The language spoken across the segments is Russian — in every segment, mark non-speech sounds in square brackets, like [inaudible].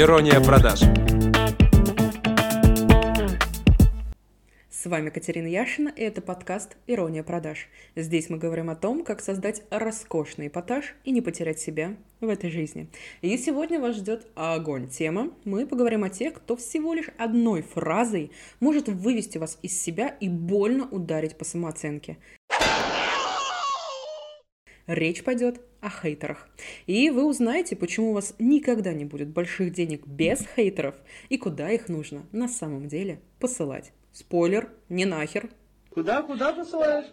Ирония продаж. С вами Катерина Яшина, и это подкаст «Ирония продаж». Здесь мы говорим о том, как создать роскошный эпатаж и не потерять себя в этой жизни. И сегодня вас ждет огонь тема. Мы поговорим о тех, кто всего лишь одной фразой может вывести вас из себя и больно ударить по самооценке. Речь пойдет о хейтерах. И вы узнаете, почему у вас никогда не будет больших денег без хейтеров и куда их нужно на самом деле посылать. Спойлер, не нахер. Куда, куда посылаешь?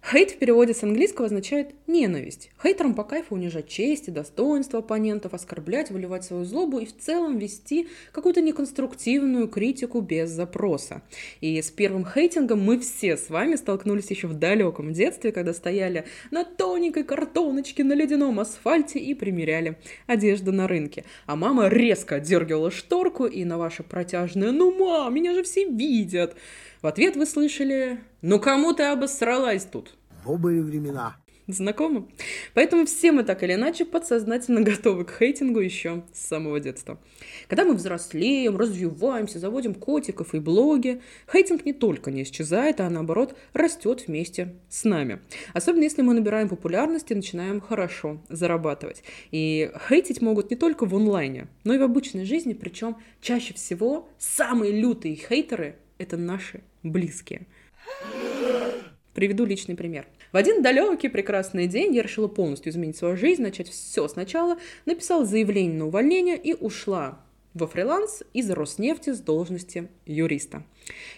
Хейт в переводе с английского означает ненависть. Хейтерам по кайфу унижать честь и достоинство оппонентов, оскорблять, выливать свою злобу и в целом вести какую-то неконструктивную критику без запроса. И с первым хейтингом мы все с вами столкнулись еще в далеком детстве, когда стояли на тоненькой картоночке на ледяном асфальте и примеряли одежду на рынке. А мама резко отдергивала шторку и на ваше протяжное «Ну, мам, меня же все видят!» В ответ вы слышали «Ну кому ты обосралась тут?» Добрые времена. Знакомо? Поэтому все мы так или иначе подсознательно готовы к хейтингу еще с самого детства. Когда мы взрослеем, развиваемся, заводим котиков и блоги, хейтинг не только не исчезает, а наоборот растет вместе с нами. Особенно если мы набираем популярность и начинаем хорошо зарабатывать. И хейтить могут не только в онлайне, но и в обычной жизни, причем чаще всего самые лютые хейтеры – это наши близкие. Приведу личный пример. В один далекий прекрасный день я решила полностью изменить свою жизнь, начать все сначала, написала заявление на увольнение и ушла во фриланс из Роснефти с должности юриста.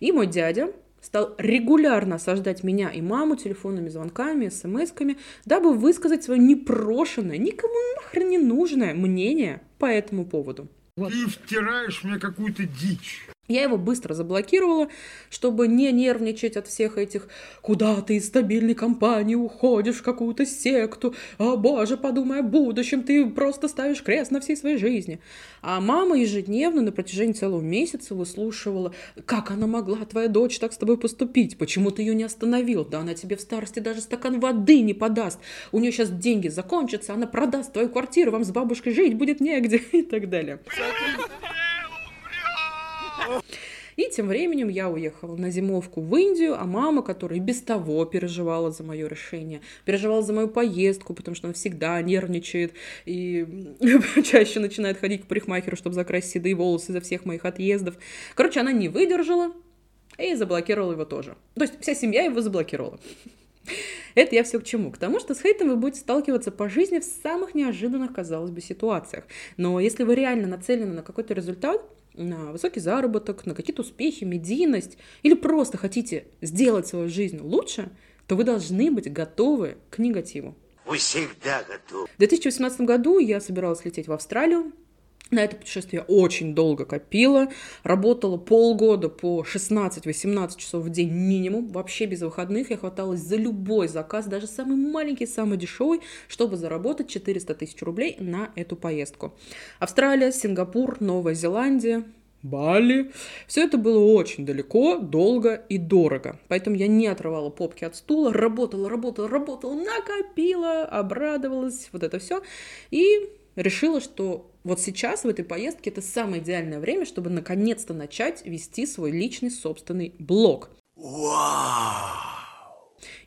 И мой дядя стал регулярно осаждать меня и маму телефонными звонками, смс-ками, дабы высказать свое непрошенное, никому нахрен не нужное мнение по этому поводу. Ты втираешь мне какую-то дичь. Я его быстро заблокировала, чтобы не нервничать от всех этих «Куда ты из стабильной компании уходишь в какую-то секту? О, боже, подумай о будущем, ты просто ставишь крест на всей своей жизни». А мама ежедневно на протяжении целого месяца выслушивала «Как она могла, твоя дочь, так с тобой поступить? Почему ты ее не остановил? Да она тебе в старости даже стакан воды не подаст. У нее сейчас деньги закончатся, она продаст твою квартиру, вам с бабушкой жить будет негде» [laughs] и так далее. И тем временем я уехала на зимовку в Индию, а мама, которая без того переживала за мое решение, переживала за мою поездку, потому что она всегда нервничает и [laughs] чаще начинает ходить к парикмахеру, чтобы закрасить седые волосы за всех моих отъездов. Короче, она не выдержала и заблокировала его тоже. То есть вся семья его заблокировала. [laughs] Это я все к чему? К тому, что с хейтом вы будете сталкиваться по жизни в самых неожиданных, казалось бы, ситуациях. Но если вы реально нацелены на какой-то результат, на высокий заработок, на какие-то успехи, медийность, или просто хотите сделать свою жизнь лучше, то вы должны быть готовы к негативу. Вы всегда готовы. В 2018 году я собиралась лететь в Австралию, на это путешествие я очень долго копила, работала полгода по 16-18 часов в день минимум, вообще без выходных. Я хваталась за любой заказ, даже самый маленький, самый дешевый, чтобы заработать 400 тысяч рублей на эту поездку. Австралия, Сингапур, Новая Зеландия, Бали. Все это было очень далеко, долго и дорого. Поэтому я не отрывала попки от стула, работала, работала, работала, накопила, обрадовалась, вот это все. И решила, что вот сейчас в этой поездке это самое идеальное время, чтобы наконец-то начать вести свой личный собственный блог. Вау!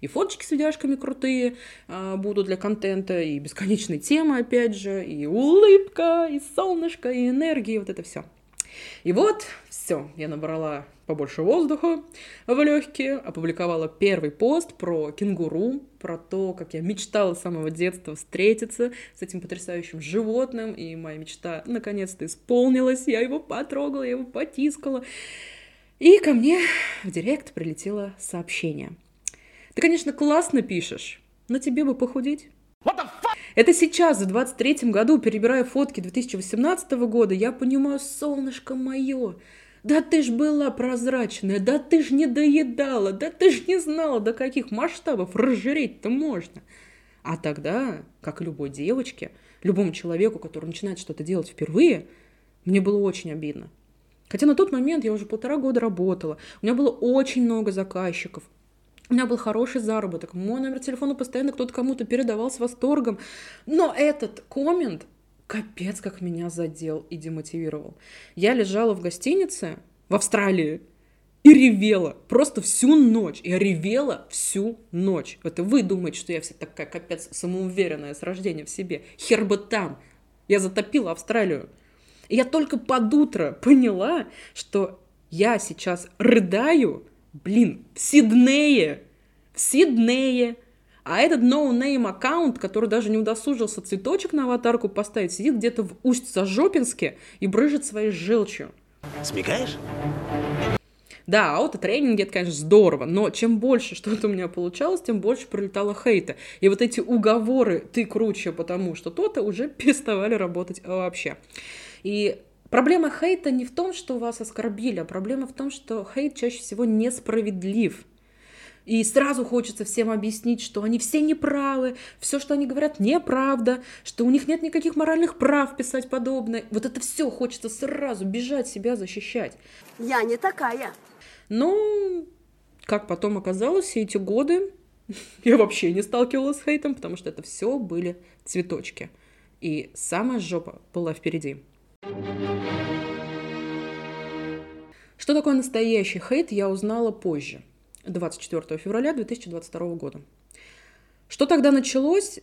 И фоточки с видяшками крутые а, будут для контента, и бесконечные темы, опять же, и улыбка, и солнышко, и энергия, вот это все. И вот, все, я набрала побольше воздуха в легкие, опубликовала первый пост про кенгуру, про то, как я мечтала с самого детства встретиться с этим потрясающим животным, и моя мечта наконец-то исполнилась, я его потрогала, я его потискала. И ко мне в директ прилетело сообщение. Ты, конечно, классно пишешь, но тебе бы похудеть. Это сейчас, в 23-м году, перебирая фотки 2018 года, я понимаю, солнышко мое, да ты ж была прозрачная, да ты ж не доедала, да ты ж не знала, до каких масштабов разжиреть-то можно. А тогда, как любой девочке, любому человеку, который начинает что-то делать впервые, мне было очень обидно. Хотя на тот момент я уже полтора года работала, у меня было очень много заказчиков, у меня был хороший заработок, мой номер телефона постоянно кто-то кому-то передавал с восторгом. Но этот коммент капец, как меня задел и демотивировал. Я лежала в гостинице в Австралии и ревела просто всю ночь. Я ревела всю ночь. Это вы думаете, что я вся такая капец самоуверенная с рождения в себе. Хер бы там. Я затопила Австралию. И я только под утро поняла, что я сейчас рыдаю, блин, в Сиднее. В Сиднее. А этот no-name аккаунт, который даже не удосужился цветочек на аватарку поставить, сидит где-то в Усть-Зажопинске и брыжет своей желчью. Смекаешь? Да, аутотренинги, это, конечно, здорово, но чем больше что-то у меня получалось, тем больше пролетало хейта. И вот эти уговоры «ты круче, потому что то-то» уже [laughs] переставали работать вообще. И проблема хейта не в том, что вас оскорбили, а проблема в том, что хейт чаще всего несправедлив. И сразу хочется всем объяснить, что они все неправы, все, что они говорят, неправда, что у них нет никаких моральных прав писать подобное. Вот это все хочется сразу бежать, себя защищать. Я не такая. Но, как потом оказалось, все эти годы [laughs] я вообще не сталкивалась с хейтом, потому что это все были цветочки. И самая жопа была впереди. Что такое настоящий хейт, я узнала позже, 24 февраля 2022 года. Что тогда началось,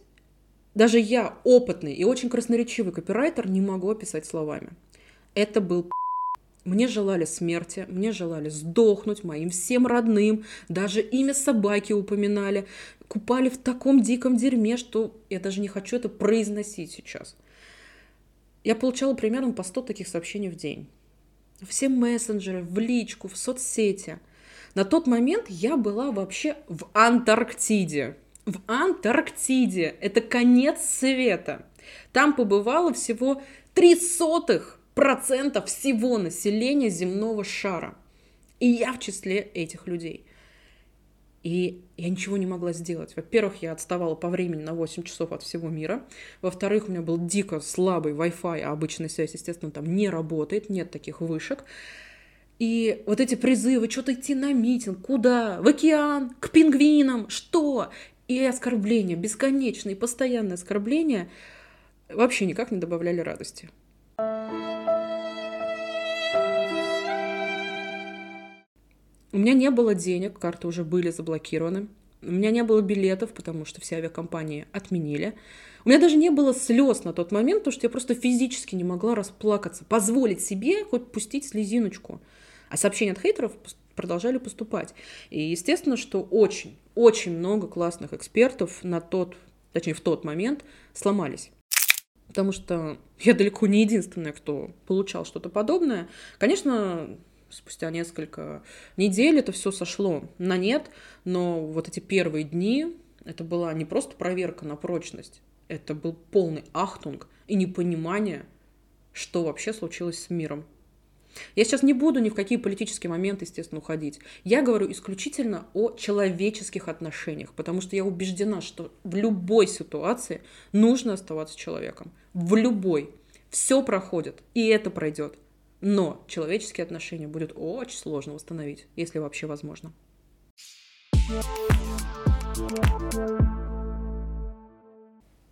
даже я, опытный и очень красноречивый копирайтер, не могу описать словами. Это был мне желали смерти, мне желали сдохнуть, моим всем родным, даже имя собаки упоминали, купали в таком диком дерьме, что я даже не хочу это произносить сейчас. Я получала примерно по 100 таких сообщений в день. Все мессенджеры, в личку, в соцсети. На тот момент я была вообще в Антарктиде. В Антарктиде. Это конец света. Там побывало всего три сотых процентов всего населения земного шара. И я в числе этих людей. И я ничего не могла сделать. Во-первых, я отставала по времени на 8 часов от всего мира. Во-вторых, у меня был дико слабый Wi-Fi, а обычная связь, естественно, там не работает, нет таких вышек. И вот эти призывы, что-то идти на митинг, куда? В океан, к пингвинам, что? И оскорбления, бесконечные, постоянные оскорбления вообще никак не добавляли радости. У меня не было денег, карты уже были заблокированы. У меня не было билетов, потому что все авиакомпании отменили. У меня даже не было слез на тот момент, потому что я просто физически не могла расплакаться, позволить себе хоть пустить слезиночку. А сообщения от хейтеров продолжали поступать. И естественно, что очень, очень много классных экспертов на тот, точнее в тот момент сломались. Потому что я далеко не единственная, кто получал что-то подобное. Конечно, спустя несколько недель это все сошло на нет, но вот эти первые дни это была не просто проверка на прочность, это был полный ахтунг и непонимание, что вообще случилось с миром. Я сейчас не буду ни в какие политические моменты, естественно, уходить. Я говорю исключительно о человеческих отношениях, потому что я убеждена, что в любой ситуации нужно оставаться человеком. В любой. Все проходит, и это пройдет. Но человеческие отношения будет очень сложно восстановить, если вообще возможно.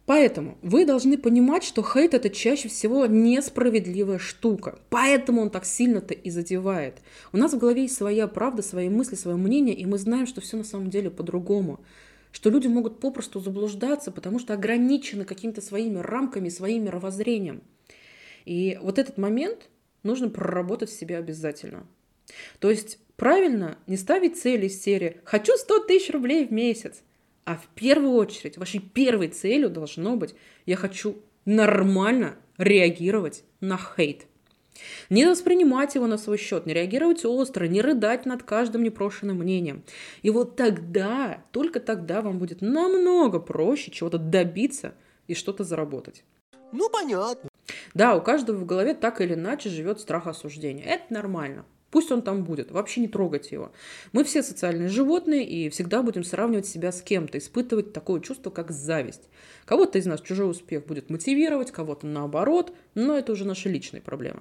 Поэтому вы должны понимать, что хейт это чаще всего несправедливая штука. Поэтому он так сильно-то и задевает. У нас в голове есть своя правда, свои мысли, свое мнение, и мы знаем, что все на самом деле по-другому. Что люди могут попросту заблуждаться, потому что ограничены какими-то своими рамками, своим мировоззрением. И вот этот момент нужно проработать в себе обязательно. То есть правильно не ставить цели из серии «хочу 100 тысяч рублей в месяц», а в первую очередь вашей первой целью должно быть «я хочу нормально реагировать на хейт». Не воспринимать его на свой счет, не реагировать остро, не рыдать над каждым непрошенным мнением. И вот тогда, только тогда вам будет намного проще чего-то добиться и что-то заработать. Ну, понятно. Да, у каждого в голове так или иначе живет страх осуждения. Это нормально. Пусть он там будет, вообще не трогайте его. Мы все социальные животные и всегда будем сравнивать себя с кем-то, испытывать такое чувство, как зависть. Кого-то из нас чужой успех будет мотивировать, кого-то наоборот, но это уже наши личные проблемы.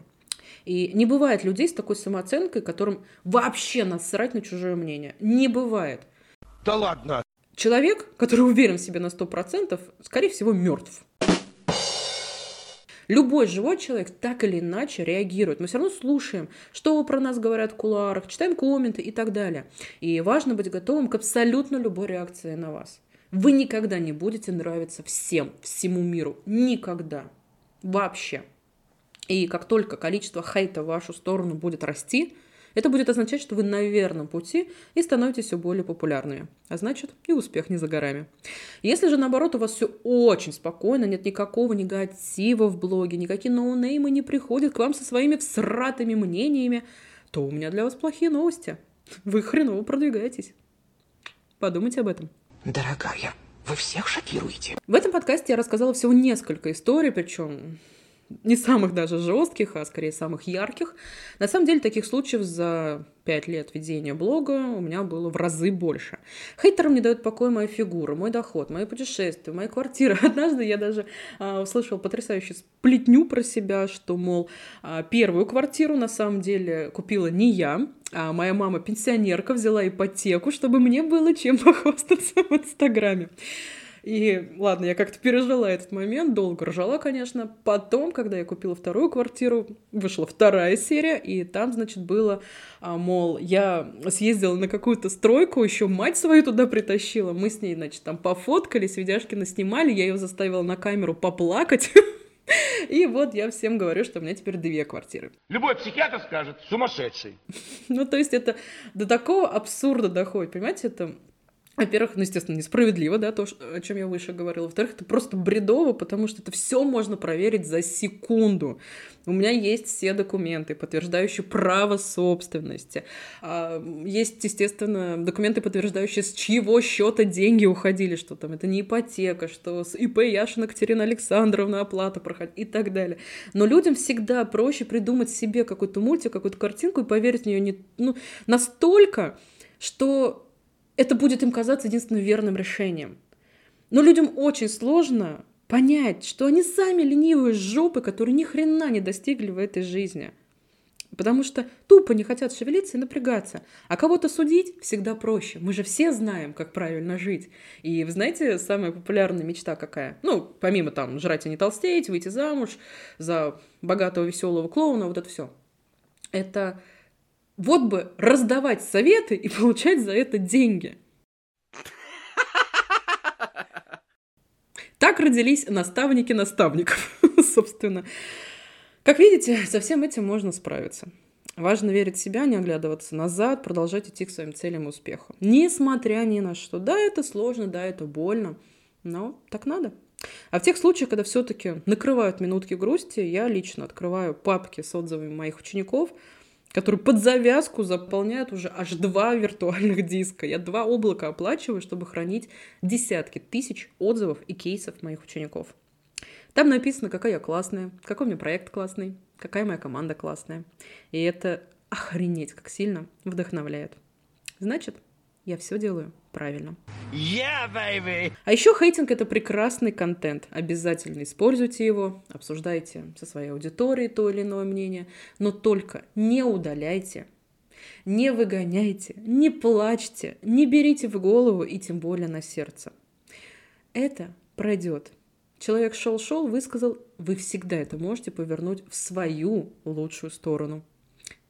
И не бывает людей с такой самооценкой, которым вообще насрать на чужое мнение. Не бывает. Да ладно. Человек, который уверен в себе на 100%, скорее всего, мертв. Любой живой человек так или иначе реагирует. Мы все равно слушаем, что про нас говорят в кулуарах, читаем комменты и так далее. И важно быть готовым к абсолютно любой реакции на вас. Вы никогда не будете нравиться всем, всему миру. Никогда. Вообще. И как только количество хейта в вашу сторону будет расти, это будет означать, что вы на верном пути и становитесь все более популярными. А значит, и успех не за горами. Если же, наоборот, у вас все очень спокойно, нет никакого негатива в блоге, никакие ноунеймы не приходят к вам со своими всратыми мнениями, то у меня для вас плохие новости. Вы хреново продвигаетесь. Подумайте об этом. Дорогая, вы всех шокируете. В этом подкасте я рассказала всего несколько историй, причем не самых даже жестких, а скорее самых ярких. На самом деле таких случаев за пять лет ведения блога у меня было в разы больше. Хейтерам не дает покоя моя фигура, мой доход, мои путешествия, моя квартира. [laughs] Однажды я даже а, услышала потрясающую сплетню про себя, что, мол, а, первую квартиру на самом деле купила не я, а моя мама пенсионерка взяла ипотеку, чтобы мне было чем [laughs] похвастаться в Инстаграме. И ладно, я как-то пережила этот момент, долго ржала, конечно. Потом, когда я купила вторую квартиру, вышла вторая серия, и там, значит, было, а, мол, я съездила на какую-то стройку, еще мать свою туда притащила. Мы с ней, значит, там пофоткались, видяшки наснимали, я ее заставила на камеру поплакать. [laughs] И вот я всем говорю, что у меня теперь две квартиры. Любой психиатр скажет, сумасшедший. [laughs] Ну, то есть это до такого абсурда доходит, понимаете, это во-первых, ну, естественно, несправедливо, да, то, о чем я выше говорила. Во-вторых, это просто бредово, потому что это все можно проверить за секунду. У меня есть все документы, подтверждающие право собственности. А, есть, естественно, документы, подтверждающие, с чьего счета деньги уходили, что там это не ипотека, что с ИП Яшина Катерина Александровна оплата проходит и так далее. Но людям всегда проще придумать себе какой-то мультик, какую-то картинку и поверить в нее не, ну, настолько, что это будет им казаться единственным верным решением. Но людям очень сложно понять, что они сами ленивые жопы, которые ни хрена не достигли в этой жизни. Потому что тупо не хотят шевелиться и напрягаться. А кого-то судить всегда проще. Мы же все знаем, как правильно жить. И вы знаете, самая популярная мечта какая? Ну, помимо там жрать и не толстеть, выйти замуж за богатого веселого клоуна, вот это все. Это вот бы раздавать советы и [laughs] получать за это деньги. Так родились наставники наставников, [laughs] собственно. Как видите, со всем этим можно справиться. Важно верить в себя, не оглядываться назад, продолжать идти к своим целям и успеху. Несмотря ни на что. Да, это сложно, да, это больно, но так надо. А в тех случаях, когда все-таки накрывают минутки грусти, я лично открываю папки с отзывами моих учеников – который под завязку заполняет уже аж два виртуальных [laughs] диска. Я два облака оплачиваю, чтобы хранить десятки тысяч отзывов и кейсов моих учеников. Там написано, какая я классная, какой у меня проект классный, какая моя команда классная. И это охренеть, как сильно вдохновляет. Значит, я все делаю правильно. Yeah, baby! А еще хейтинг это прекрасный контент. Обязательно используйте его, обсуждайте со своей аудиторией то или иное мнение, но только не удаляйте, не выгоняйте, не плачьте, не берите в голову и тем более на сердце. Это пройдет. Человек шел-шел, высказал, вы всегда это можете повернуть в свою лучшую сторону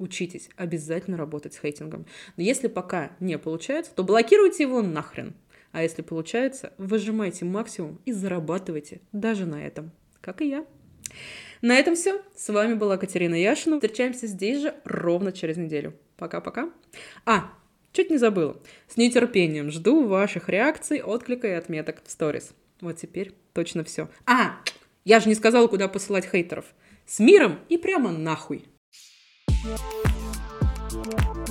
учитесь обязательно работать с хейтингом. Но если пока не получается, то блокируйте его нахрен. А если получается, выжимайте максимум и зарабатывайте даже на этом, как и я. На этом все. С вами была Катерина Яшина. Встречаемся здесь же ровно через неделю. Пока-пока. А, чуть не забыла. С нетерпением жду ваших реакций, отклика и отметок в сторис. Вот теперь точно все. А, я же не сказала, куда посылать хейтеров. С миром и прямо нахуй. Yeah.